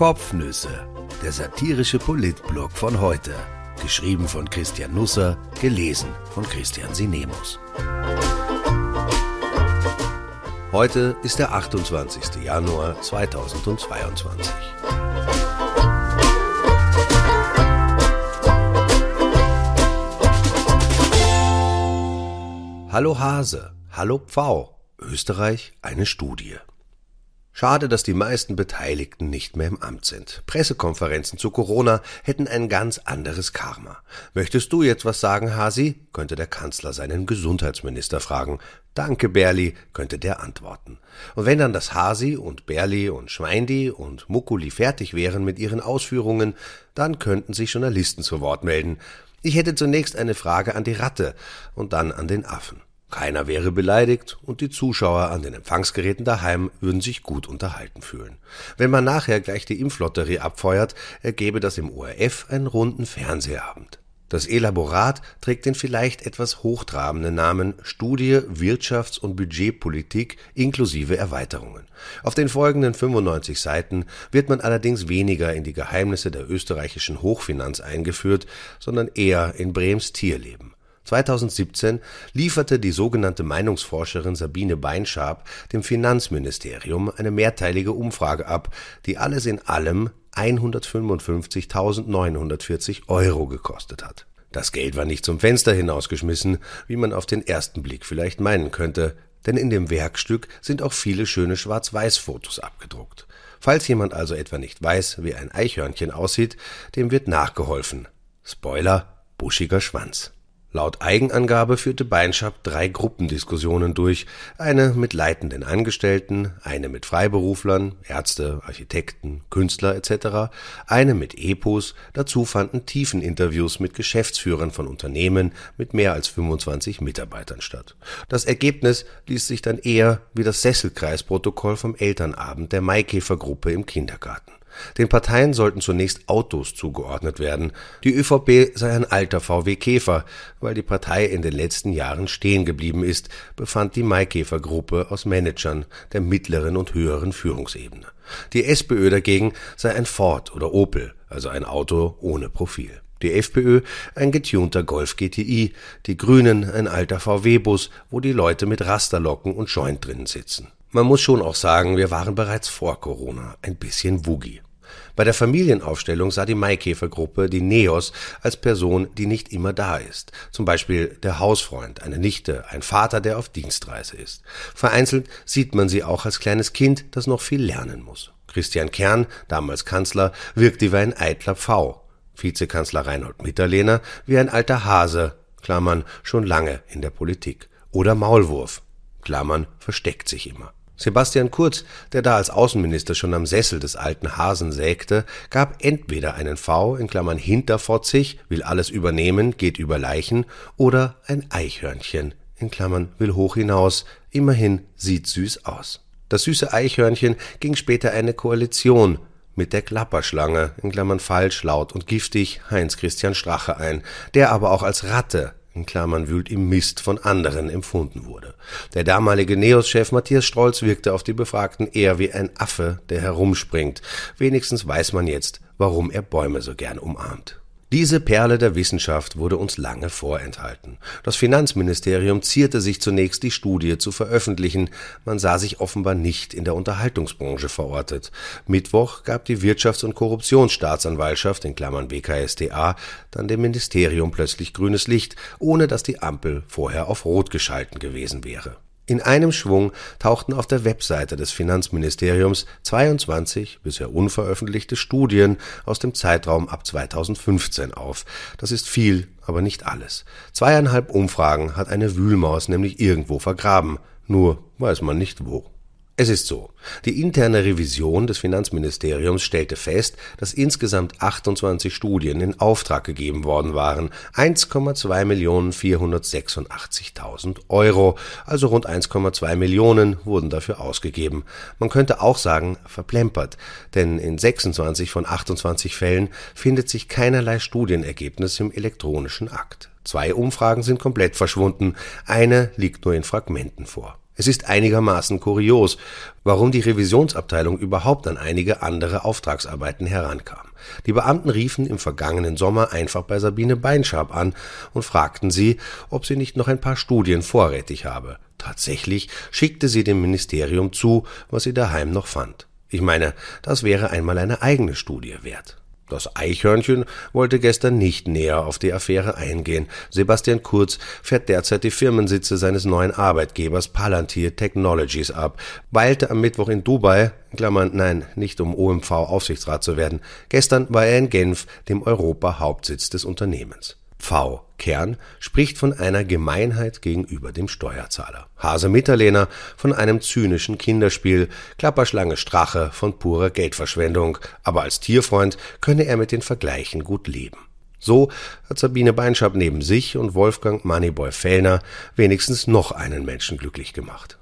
Kopfnüsse, der satirische Politblog von heute. Geschrieben von Christian Nusser, gelesen von Christian Sinemus. Heute ist der 28. Januar 2022. Hallo Hase, hallo Pfau, Österreich eine Studie. Schade, dass die meisten Beteiligten nicht mehr im Amt sind. Pressekonferenzen zu Corona hätten ein ganz anderes Karma. Möchtest du jetzt was sagen, Hasi? könnte der Kanzler seinen Gesundheitsminister fragen. Danke, Berli, könnte der antworten. Und wenn dann das Hasi und Berli und Schweindi und Muckuli fertig wären mit ihren Ausführungen, dann könnten sich Journalisten zu Wort melden. Ich hätte zunächst eine Frage an die Ratte und dann an den Affen. Keiner wäre beleidigt und die Zuschauer an den Empfangsgeräten daheim würden sich gut unterhalten fühlen. Wenn man nachher gleich die Impflotterie abfeuert, ergebe das im ORF einen runden Fernsehabend. Das Elaborat trägt den vielleicht etwas hochtrabenden Namen Studie Wirtschafts- und Budgetpolitik inklusive Erweiterungen. Auf den folgenden 95 Seiten wird man allerdings weniger in die Geheimnisse der österreichischen Hochfinanz eingeführt, sondern eher in Brems Tierleben. 2017 lieferte die sogenannte Meinungsforscherin Sabine Beinschab dem Finanzministerium eine mehrteilige Umfrage ab, die alles in allem 155.940 Euro gekostet hat. Das Geld war nicht zum Fenster hinausgeschmissen, wie man auf den ersten Blick vielleicht meinen könnte, denn in dem Werkstück sind auch viele schöne Schwarz-Weiß-Fotos abgedruckt. Falls jemand also etwa nicht weiß, wie ein Eichhörnchen aussieht, dem wird nachgeholfen. Spoiler, buschiger Schwanz. Laut Eigenangabe führte Beinschab drei Gruppendiskussionen durch, eine mit leitenden Angestellten, eine mit Freiberuflern, Ärzte, Architekten, Künstler etc., eine mit Epos, dazu fanden Tiefeninterviews mit Geschäftsführern von Unternehmen mit mehr als 25 Mitarbeitern statt. Das Ergebnis ließ sich dann eher wie das Sesselkreisprotokoll vom Elternabend der Maikäfergruppe im Kindergarten den Parteien sollten zunächst Autos zugeordnet werden. Die ÖVP sei ein alter VW Käfer, weil die Partei in den letzten Jahren stehen geblieben ist, befand die Maikäfer-Gruppe aus Managern der mittleren und höheren Führungsebene. Die SPÖ dagegen sei ein Ford oder Opel, also ein Auto ohne Profil. Die FPÖ ein getunter Golf GTI, die Grünen ein alter VW-Bus, wo die Leute mit Rasterlocken und Joint drinnen sitzen. Man muss schon auch sagen, wir waren bereits vor Corona ein bisschen woogie. Bei der Familienaufstellung sah die Maikäfergruppe die Neos als Person, die nicht immer da ist. Zum Beispiel der Hausfreund, eine Nichte, ein Vater, der auf Dienstreise ist. Vereinzelt sieht man sie auch als kleines Kind, das noch viel lernen muss. Christian Kern, damals Kanzler, wirkte wie ein eitler Pfau. Vizekanzler Reinhold Mitterlehner wie ein alter Hase, Klammern, schon lange in der Politik. Oder Maulwurf, Klammern, versteckt sich immer. Sebastian Kurz, der da als Außenminister schon am Sessel des alten Hasen sägte, gab entweder einen V in Klammern hinterfotzig, will alles übernehmen, geht über Leichen, oder ein Eichhörnchen in Klammern will hoch hinaus, immerhin sieht süß aus. Das süße Eichhörnchen ging später eine Koalition mit der Klapperschlange in Klammern falsch, laut und giftig Heinz Christian Strache ein, der aber auch als Ratte in Klammern wühlt im Mist von anderen empfunden wurde. Der damalige Neos-Chef Matthias Strolz wirkte auf die Befragten eher wie ein Affe, der herumspringt. Wenigstens weiß man jetzt, warum er Bäume so gern umarmt. Diese Perle der Wissenschaft wurde uns lange vorenthalten. Das Finanzministerium zierte sich zunächst, die Studie zu veröffentlichen. Man sah sich offenbar nicht in der Unterhaltungsbranche verortet. Mittwoch gab die Wirtschafts- und Korruptionsstaatsanwaltschaft in Klammern WKSDA dann dem Ministerium plötzlich grünes Licht, ohne dass die Ampel vorher auf Rot geschalten gewesen wäre. In einem Schwung tauchten auf der Webseite des Finanzministeriums 22 bisher unveröffentlichte Studien aus dem Zeitraum ab 2015 auf. Das ist viel, aber nicht alles. Zweieinhalb Umfragen hat eine Wühlmaus nämlich irgendwo vergraben, nur weiß man nicht wo. Es ist so. Die interne Revision des Finanzministeriums stellte fest, dass insgesamt 28 Studien in Auftrag gegeben worden waren. 1,2.486.000 Euro, also rund 1,2 Millionen wurden dafür ausgegeben. Man könnte auch sagen, verplempert, denn in 26 von 28 Fällen findet sich keinerlei Studienergebnis im elektronischen Akt. Zwei Umfragen sind komplett verschwunden, eine liegt nur in Fragmenten vor. Es ist einigermaßen kurios, warum die Revisionsabteilung überhaupt an einige andere Auftragsarbeiten herankam. Die Beamten riefen im vergangenen Sommer einfach bei Sabine Beinschab an und fragten sie, ob sie nicht noch ein paar Studien vorrätig habe. Tatsächlich schickte sie dem Ministerium zu, was sie daheim noch fand. Ich meine, das wäre einmal eine eigene Studie wert. Das Eichhörnchen wollte gestern nicht näher auf die Affäre eingehen. Sebastian Kurz fährt derzeit die Firmensitze seines neuen Arbeitgebers Palantir Technologies ab, weilte am Mittwoch in Dubai, Klammern, nein, nicht um OMV-Aufsichtsrat zu werden. Gestern war er in Genf, dem Europa-Hauptsitz des Unternehmens. V. Kern spricht von einer Gemeinheit gegenüber dem Steuerzahler. Hase Mitterlehner von einem zynischen Kinderspiel, Klapperschlange Strache von purer Geldverschwendung, aber als Tierfreund könne er mit den Vergleichen gut leben. So hat Sabine Beinschab neben sich und Wolfgang Moneyboy Fellner wenigstens noch einen Menschen glücklich gemacht.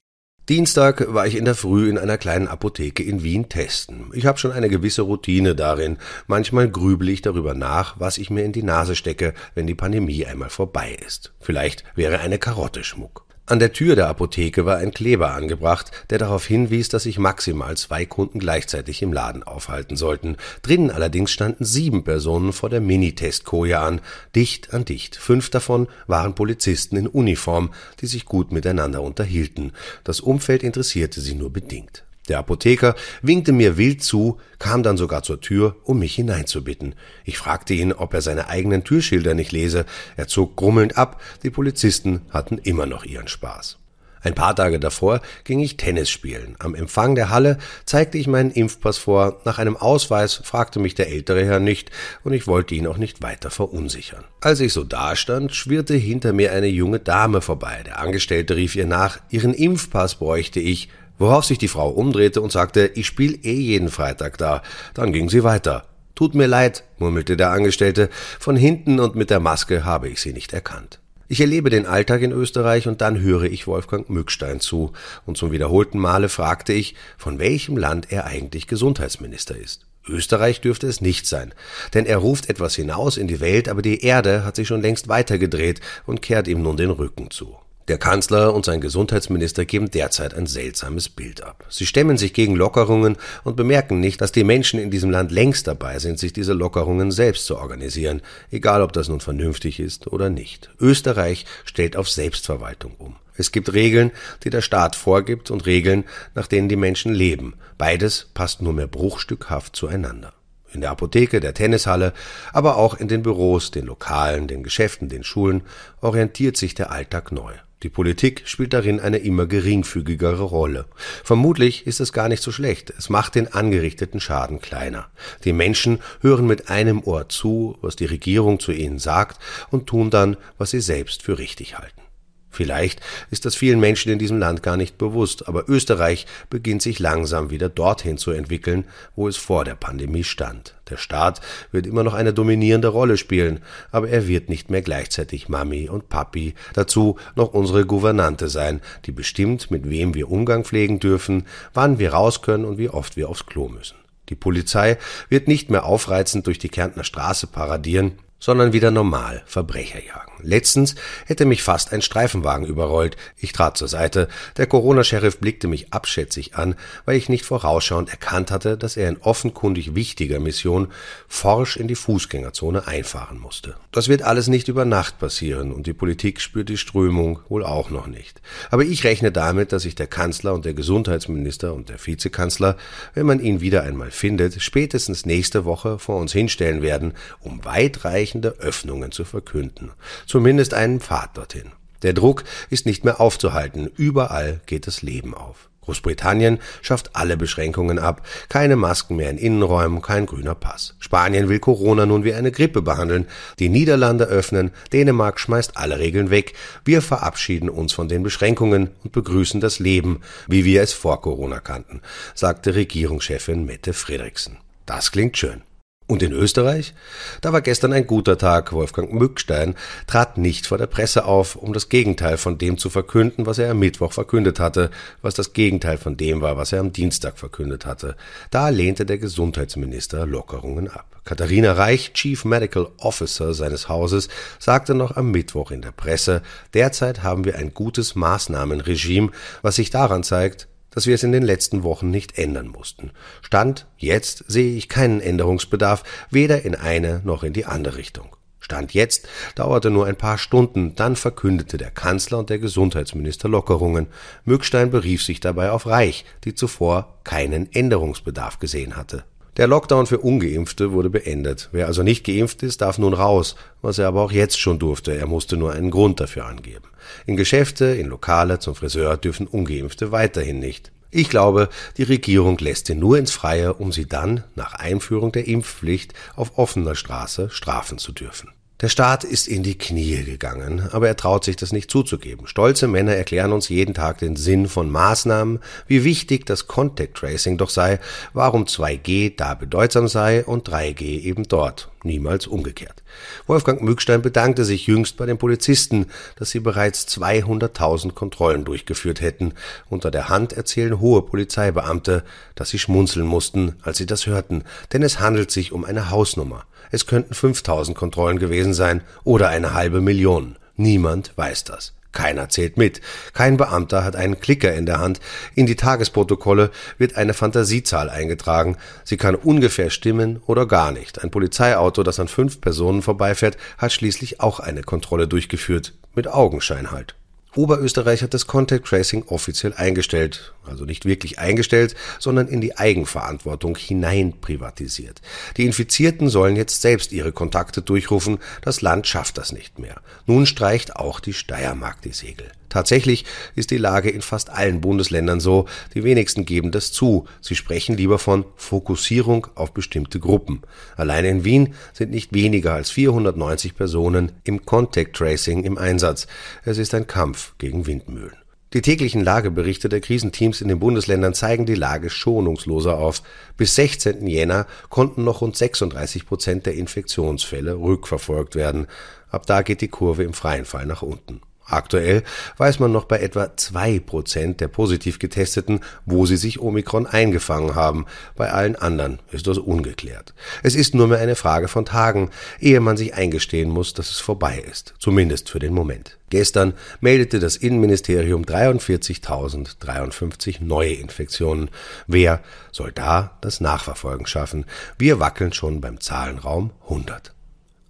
Dienstag war ich in der Früh in einer kleinen Apotheke in Wien testen. Ich habe schon eine gewisse Routine darin. Manchmal grübel ich darüber nach, was ich mir in die Nase stecke, wenn die Pandemie einmal vorbei ist. Vielleicht wäre eine Karotte Schmuck. An der Tür der Apotheke war ein Kleber angebracht, der darauf hinwies, dass sich maximal zwei Kunden gleichzeitig im Laden aufhalten sollten. Drinnen allerdings standen sieben Personen vor der Mini-Testkoje an, dicht an dicht. Fünf davon waren Polizisten in Uniform, die sich gut miteinander unterhielten. Das Umfeld interessierte sie nur bedingt. Der Apotheker winkte mir wild zu, kam dann sogar zur Tür, um mich hineinzubitten. Ich fragte ihn, ob er seine eigenen Türschilder nicht lese. Er zog grummelnd ab, die Polizisten hatten immer noch ihren Spaß. Ein paar Tage davor ging ich Tennis spielen. Am Empfang der Halle zeigte ich meinen Impfpass vor. Nach einem Ausweis fragte mich der ältere Herr nicht, und ich wollte ihn auch nicht weiter verunsichern. Als ich so dastand, schwirrte hinter mir eine junge Dame vorbei. Der Angestellte rief ihr nach, ihren Impfpass bräuchte ich. Worauf sich die Frau umdrehte und sagte, ich spiel eh jeden Freitag da. Dann ging sie weiter. Tut mir leid, murmelte der Angestellte, von hinten und mit der Maske habe ich sie nicht erkannt. Ich erlebe den Alltag in Österreich und dann höre ich Wolfgang Mückstein zu, und zum wiederholten Male fragte ich, von welchem Land er eigentlich Gesundheitsminister ist. Österreich dürfte es nicht sein, denn er ruft etwas hinaus in die Welt, aber die Erde hat sich schon längst weitergedreht und kehrt ihm nun den Rücken zu. Der Kanzler und sein Gesundheitsminister geben derzeit ein seltsames Bild ab. Sie stemmen sich gegen Lockerungen und bemerken nicht, dass die Menschen in diesem Land längst dabei sind, sich diese Lockerungen selbst zu organisieren, egal ob das nun vernünftig ist oder nicht. Österreich stellt auf Selbstverwaltung um. Es gibt Regeln, die der Staat vorgibt und Regeln, nach denen die Menschen leben. Beides passt nur mehr bruchstückhaft zueinander in der Apotheke, der Tennishalle, aber auch in den Büros, den Lokalen, den Geschäften, den Schulen orientiert sich der Alltag neu. Die Politik spielt darin eine immer geringfügigere Rolle. Vermutlich ist es gar nicht so schlecht. Es macht den angerichteten Schaden kleiner. Die Menschen hören mit einem Ohr zu, was die Regierung zu ihnen sagt, und tun dann, was sie selbst für richtig halten. Vielleicht ist das vielen Menschen in diesem Land gar nicht bewusst, aber Österreich beginnt sich langsam wieder dorthin zu entwickeln, wo es vor der Pandemie stand. Der Staat wird immer noch eine dominierende Rolle spielen, aber er wird nicht mehr gleichzeitig Mami und Papi, dazu noch unsere Gouvernante sein, die bestimmt, mit wem wir Umgang pflegen dürfen, wann wir raus können und wie oft wir aufs Klo müssen. Die Polizei wird nicht mehr aufreizend durch die Kärntner Straße paradieren, sondern wieder normal Verbrecher jagen. Letztens hätte mich fast ein Streifenwagen überrollt. Ich trat zur Seite. Der Corona-Sheriff blickte mich abschätzig an, weil ich nicht vorausschauend erkannt hatte, dass er in offenkundig wichtiger Mission forsch in die Fußgängerzone einfahren musste. Das wird alles nicht über Nacht passieren und die Politik spürt die Strömung wohl auch noch nicht. Aber ich rechne damit, dass sich der Kanzler und der Gesundheitsminister und der Vizekanzler, wenn man ihn wieder einmal findet, spätestens nächste Woche vor uns hinstellen werden, um weitreichende Öffnungen zu verkünden zumindest einen Pfad dorthin. Der Druck ist nicht mehr aufzuhalten, überall geht das Leben auf. Großbritannien schafft alle Beschränkungen ab, keine Masken mehr in Innenräumen, kein grüner Pass. Spanien will Corona nun wie eine Grippe behandeln, die Niederlande öffnen, Dänemark schmeißt alle Regeln weg, wir verabschieden uns von den Beschränkungen und begrüßen das Leben, wie wir es vor Corona kannten, sagte Regierungschefin Mette Fredriksen. Das klingt schön. Und in Österreich? Da war gestern ein guter Tag. Wolfgang Mückstein trat nicht vor der Presse auf, um das Gegenteil von dem zu verkünden, was er am Mittwoch verkündet hatte, was das Gegenteil von dem war, was er am Dienstag verkündet hatte. Da lehnte der Gesundheitsminister Lockerungen ab. Katharina Reich, Chief Medical Officer seines Hauses, sagte noch am Mittwoch in der Presse, derzeit haben wir ein gutes Maßnahmenregime, was sich daran zeigt, dass wir es in den letzten Wochen nicht ändern mussten. Stand jetzt sehe ich keinen Änderungsbedarf, weder in eine noch in die andere Richtung. Stand jetzt dauerte nur ein paar Stunden, dann verkündete der Kanzler und der Gesundheitsminister Lockerungen. Mückstein berief sich dabei auf Reich, die zuvor keinen Änderungsbedarf gesehen hatte. Der Lockdown für Ungeimpfte wurde beendet. Wer also nicht geimpft ist, darf nun raus, was er aber auch jetzt schon durfte. Er musste nur einen Grund dafür angeben. In Geschäfte, in Lokale, zum Friseur dürfen Ungeimpfte weiterhin nicht. Ich glaube, die Regierung lässt sie nur ins Freie, um sie dann, nach Einführung der Impfpflicht, auf offener Straße strafen zu dürfen. Der Staat ist in die Knie gegangen, aber er traut sich das nicht zuzugeben. Stolze Männer erklären uns jeden Tag den Sinn von Maßnahmen, wie wichtig das Contact Tracing doch sei, warum 2G da bedeutsam sei und 3G eben dort, niemals umgekehrt. Wolfgang Mückstein bedankte sich jüngst bei den Polizisten, dass sie bereits 200.000 Kontrollen durchgeführt hätten. Unter der Hand erzählen hohe Polizeibeamte, dass sie schmunzeln mussten, als sie das hörten, denn es handelt sich um eine Hausnummer. Es könnten 5000 Kontrollen gewesen sein oder eine halbe Million. Niemand weiß das. Keiner zählt mit. Kein Beamter hat einen Klicker in der Hand. In die Tagesprotokolle wird eine Fantasiezahl eingetragen. Sie kann ungefähr stimmen oder gar nicht. Ein Polizeiauto, das an fünf Personen vorbeifährt, hat schließlich auch eine Kontrolle durchgeführt. Mit Augenschein halt. Oberösterreich hat das Contact Tracing offiziell eingestellt, also nicht wirklich eingestellt, sondern in die Eigenverantwortung hinein privatisiert. Die Infizierten sollen jetzt selbst ihre Kontakte durchrufen, das Land schafft das nicht mehr. Nun streicht auch die Steiermark die Segel. Tatsächlich ist die Lage in fast allen Bundesländern so, die wenigsten geben das zu. Sie sprechen lieber von Fokussierung auf bestimmte Gruppen. Allein in Wien sind nicht weniger als 490 Personen im Contact Tracing im Einsatz. Es ist ein Kampf gegen Windmühlen. Die täglichen Lageberichte der Krisenteams in den Bundesländern zeigen die Lage schonungsloser auf. Bis 16. Jänner konnten noch rund 36 Prozent der Infektionsfälle rückverfolgt werden. Ab da geht die Kurve im freien Fall nach unten. Aktuell weiß man noch bei etwa zwei Prozent der positiv Getesteten, wo sie sich Omikron eingefangen haben. Bei allen anderen ist das ungeklärt. Es ist nur mehr eine Frage von Tagen, ehe man sich eingestehen muss, dass es vorbei ist. Zumindest für den Moment. Gestern meldete das Innenministerium 43.053 neue Infektionen. Wer soll da das Nachverfolgen schaffen? Wir wackeln schon beim Zahlenraum 100.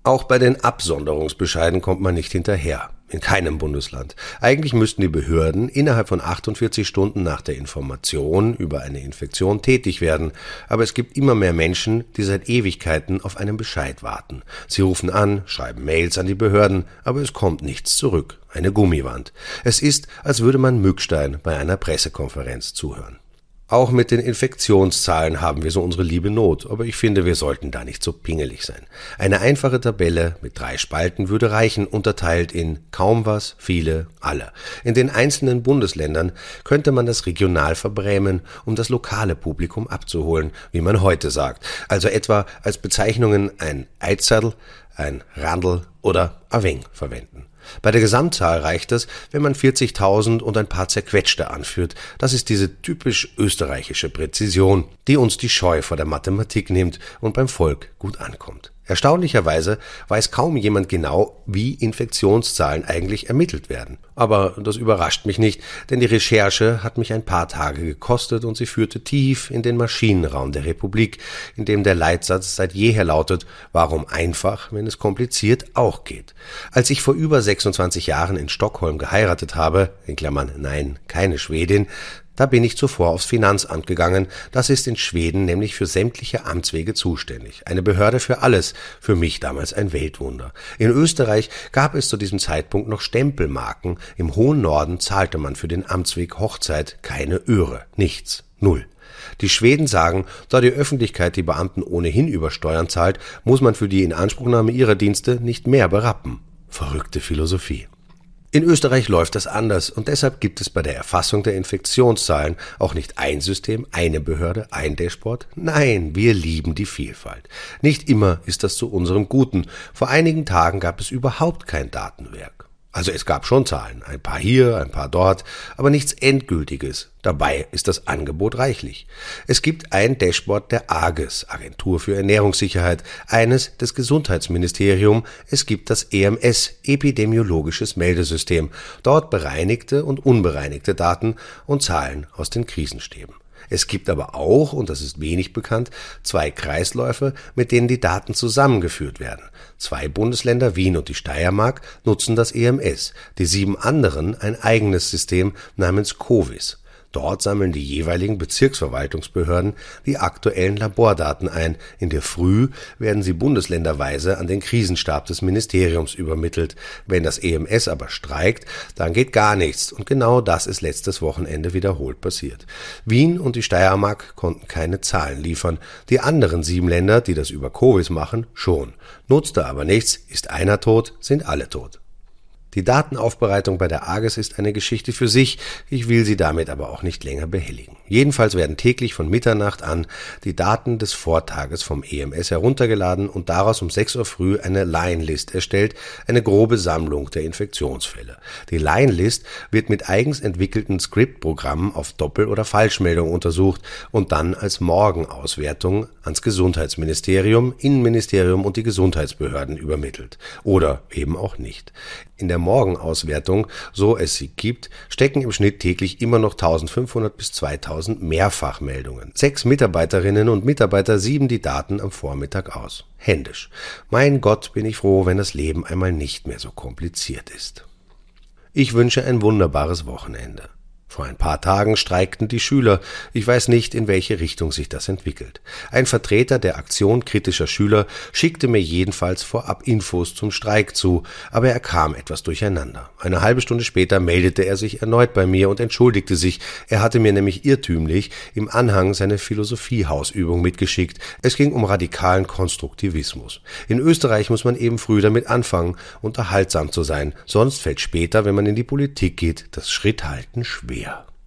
Auch bei den Absonderungsbescheiden kommt man nicht hinterher. In keinem Bundesland. Eigentlich müssten die Behörden innerhalb von 48 Stunden nach der Information über eine Infektion tätig werden. Aber es gibt immer mehr Menschen, die seit Ewigkeiten auf einen Bescheid warten. Sie rufen an, schreiben Mails an die Behörden, aber es kommt nichts zurück. Eine Gummiwand. Es ist, als würde man Mückstein bei einer Pressekonferenz zuhören. Auch mit den Infektionszahlen haben wir so unsere liebe Not, aber ich finde, wir sollten da nicht so pingelig sein. Eine einfache Tabelle mit drei Spalten würde reichen, unterteilt in kaum was, viele, alle. In den einzelnen Bundesländern könnte man das regional verbrämen, um das lokale Publikum abzuholen, wie man heute sagt. Also etwa als Bezeichnungen ein Eitzerl, ein Randl oder Aveng verwenden. Bei der Gesamtzahl reicht es, wenn man 40.000 und ein paar zerquetschte anführt. Das ist diese typisch österreichische Präzision, die uns die Scheu vor der Mathematik nimmt und beim Volk gut ankommt. Erstaunlicherweise weiß kaum jemand genau, wie Infektionszahlen eigentlich ermittelt werden. Aber das überrascht mich nicht, denn die Recherche hat mich ein paar Tage gekostet und sie führte tief in den Maschinenraum der Republik, in dem der Leitsatz seit jeher lautet, warum einfach, wenn es kompliziert auch geht. Als ich vor über 26 Jahren in Stockholm geheiratet habe, in Klammern nein, keine Schwedin, da bin ich zuvor aufs Finanzamt gegangen. Das ist in Schweden nämlich für sämtliche Amtswege zuständig. Eine Behörde für alles. Für mich damals ein Weltwunder. In Österreich gab es zu diesem Zeitpunkt noch Stempelmarken. Im hohen Norden zahlte man für den Amtsweg Hochzeit keine Öre. Nichts. Null. Die Schweden sagen, da die Öffentlichkeit die Beamten ohnehin über Steuern zahlt, muss man für die Inanspruchnahme ihrer Dienste nicht mehr berappen. Verrückte Philosophie. In Österreich läuft das anders und deshalb gibt es bei der Erfassung der Infektionszahlen auch nicht ein System, eine Behörde, ein Dashboard. Nein, wir lieben die Vielfalt. Nicht immer ist das zu unserem Guten. Vor einigen Tagen gab es überhaupt kein Datenwerk. Also es gab schon Zahlen, ein paar hier, ein paar dort, aber nichts Endgültiges. Dabei ist das Angebot reichlich. Es gibt ein Dashboard der AGES, Agentur für Ernährungssicherheit, eines des Gesundheitsministerium, es gibt das EMS, Epidemiologisches Meldesystem, dort bereinigte und unbereinigte Daten und Zahlen aus den Krisenstäben. Es gibt aber auch, und das ist wenig bekannt, zwei Kreisläufe, mit denen die Daten zusammengeführt werden. Zwei Bundesländer, Wien und die Steiermark, nutzen das EMS, die sieben anderen ein eigenes System namens COVIS. Dort sammeln die jeweiligen Bezirksverwaltungsbehörden die aktuellen Labordaten ein. In der Früh werden sie bundesländerweise an den Krisenstab des Ministeriums übermittelt. Wenn das EMS aber streikt, dann geht gar nichts. Und genau das ist letztes Wochenende wiederholt passiert. Wien und die Steiermark konnten keine Zahlen liefern. Die anderen sieben Länder, die das über Covid machen, schon. Nutzte aber nichts. Ist einer tot, sind alle tot. Die Datenaufbereitung bei der AGES ist eine Geschichte für sich, ich will Sie damit aber auch nicht länger behelligen. Jedenfalls werden täglich von Mitternacht an die Daten des Vortages vom EMS heruntergeladen und daraus um 6 Uhr früh eine Line-List erstellt, eine grobe Sammlung der Infektionsfälle. Die Line-List wird mit eigens entwickelten Script-Programmen auf Doppel- oder Falschmeldung untersucht und dann als Morgenauswertung ans Gesundheitsministerium, Innenministerium und die Gesundheitsbehörden übermittelt. Oder eben auch nicht. In der Morgenauswertung, so es sie gibt, stecken im Schnitt täglich immer noch 1500 bis 2000 Mehrfachmeldungen. Sechs Mitarbeiterinnen und Mitarbeiter sieben die Daten am Vormittag aus. Händisch. Mein Gott, bin ich froh, wenn das Leben einmal nicht mehr so kompliziert ist. Ich wünsche ein wunderbares Wochenende. Vor ein paar Tagen streikten die Schüler. Ich weiß nicht, in welche Richtung sich das entwickelt. Ein Vertreter der Aktion kritischer Schüler schickte mir jedenfalls vorab Infos zum Streik zu, aber er kam etwas durcheinander. Eine halbe Stunde später meldete er sich erneut bei mir und entschuldigte sich. Er hatte mir nämlich irrtümlich im Anhang seine Philosophiehausübung mitgeschickt. Es ging um radikalen Konstruktivismus. In Österreich muss man eben früh damit anfangen, unterhaltsam zu sein, sonst fällt später, wenn man in die Politik geht, das Schritthalten schwer. Hallelujah